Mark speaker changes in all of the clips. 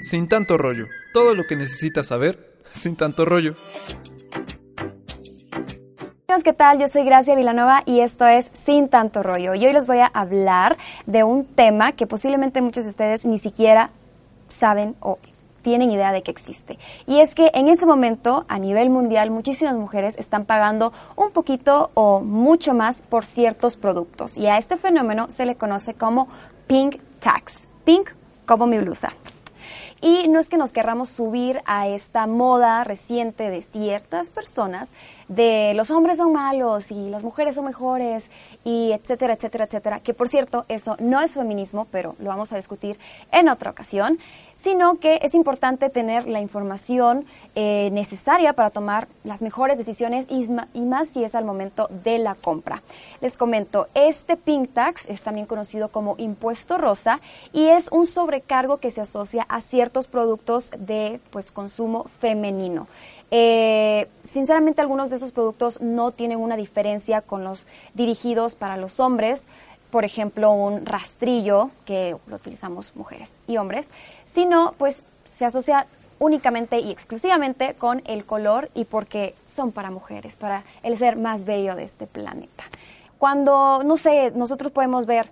Speaker 1: Sin tanto rollo, todo lo que necesitas saber, sin tanto rollo.
Speaker 2: ¿qué tal? Yo soy Gracia Vilanova y esto es Sin Tanto Rollo. Y hoy les voy a hablar de un tema que posiblemente muchos de ustedes ni siquiera saben o tienen idea de que existe. Y es que en este momento, a nivel mundial, muchísimas mujeres están pagando un poquito o mucho más por ciertos productos. Y a este fenómeno se le conoce como pink tax. Pink como mi blusa. Y no es que nos querramos subir a esta moda reciente de ciertas personas de los hombres son malos y las mujeres son mejores y etcétera, etcétera, etcétera, que por cierto eso no es feminismo, pero lo vamos a discutir en otra ocasión, sino que es importante tener la información eh, necesaria para tomar las mejores decisiones y, y más si es al momento de la compra. Les comento, este Pink Tax es también conocido como impuesto rosa y es un sobrecargo que se asocia a ciertos productos de pues, consumo femenino. Eh, sinceramente, algunos de esos productos no tienen una diferencia con los dirigidos para los hombres. Por ejemplo, un rastrillo, que lo utilizamos mujeres y hombres, sino pues se asocia únicamente y exclusivamente con el color y porque son para mujeres, para el ser más bello de este planeta. Cuando, no sé, nosotros podemos ver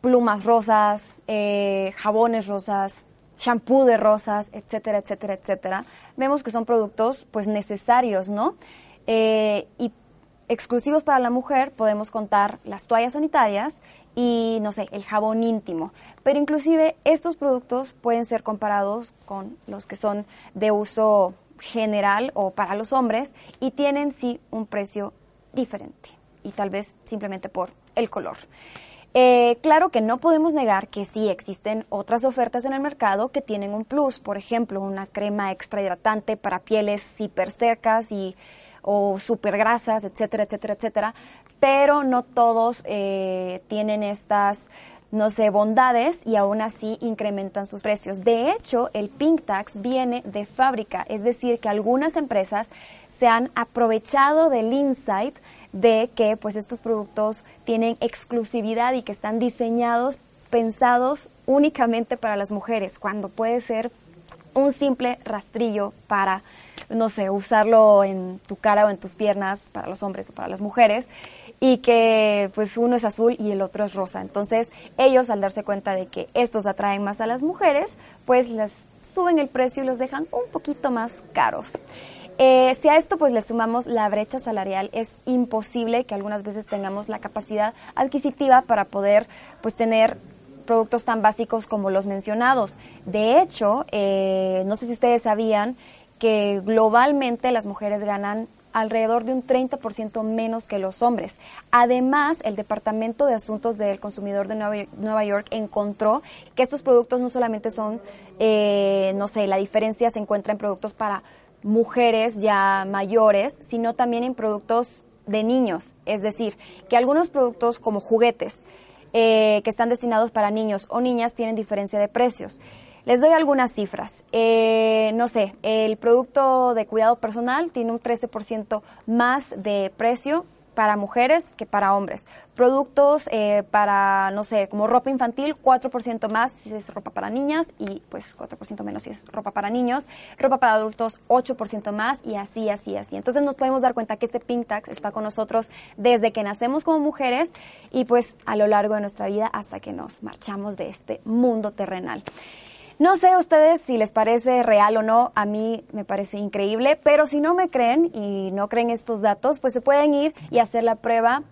Speaker 2: plumas rosas, eh, jabones rosas, shampoo de rosas, etcétera, etcétera, etcétera, vemos que son productos pues necesarios, ¿no? Eh, y exclusivos para la mujer podemos contar las toallas sanitarias y, no sé, el jabón íntimo. Pero inclusive estos productos pueden ser comparados con los que son de uso general o para los hombres y tienen sí un precio diferente y tal vez simplemente por el color. Eh, claro que no podemos negar que sí existen otras ofertas en el mercado que tienen un plus, por ejemplo, una crema extra hidratante para pieles hiper secas y o super grasas, etcétera, etcétera, etcétera, pero no todos eh, tienen estas no sé, bondades y aún así incrementan sus precios. De hecho, el Pink Tax viene de fábrica, es decir, que algunas empresas se han aprovechado del insight de que pues estos productos tienen exclusividad y que están diseñados, pensados únicamente para las mujeres, cuando puede ser un simple rastrillo para, no sé, usarlo en tu cara o en tus piernas para los hombres o para las mujeres y que pues uno es azul y el otro es rosa. Entonces ellos al darse cuenta de que estos atraen más a las mujeres, pues les suben el precio y los dejan un poquito más caros. Eh, si a esto pues le sumamos la brecha salarial, es imposible que algunas veces tengamos la capacidad adquisitiva para poder pues tener productos tan básicos como los mencionados. De hecho, eh, no sé si ustedes sabían que globalmente las mujeres ganan alrededor de un 30% menos que los hombres. Además, el Departamento de Asuntos del Consumidor de Nueva York encontró que estos productos no solamente son, eh, no sé, la diferencia se encuentra en productos para mujeres ya mayores, sino también en productos de niños. Es decir, que algunos productos como juguetes eh, que están destinados para niños o niñas tienen diferencia de precios. Les doy algunas cifras. Eh, no sé, el producto de cuidado personal tiene un 13% más de precio para mujeres que para hombres. Productos eh, para, no sé, como ropa infantil, 4% más si es ropa para niñas y pues 4% menos si es ropa para niños. Ropa para adultos, 8% más y así, así, así. Entonces nos podemos dar cuenta que este Pink Tax está con nosotros desde que nacemos como mujeres y pues a lo largo de nuestra vida hasta que nos marchamos de este mundo terrenal. No sé ustedes si les parece real o no, a mí me parece increíble, pero si no me creen y no creen estos datos, pues se pueden ir y hacer la prueba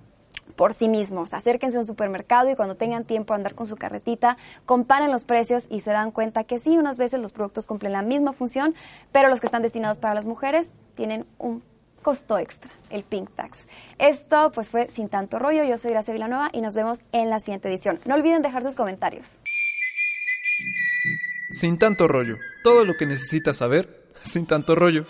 Speaker 2: por sí mismos. Acérquense a un supermercado y cuando tengan tiempo a andar con su carretita, comparen los precios y se dan cuenta que sí, unas veces los productos cumplen la misma función, pero los que están destinados para las mujeres tienen un costo extra, el Pink Tax. Esto pues fue sin tanto rollo. Yo soy Gracia Villanueva y nos vemos en la siguiente edición. No olviden dejar sus comentarios.
Speaker 1: Sin tanto rollo. Todo lo que necesitas saber, sin tanto rollo.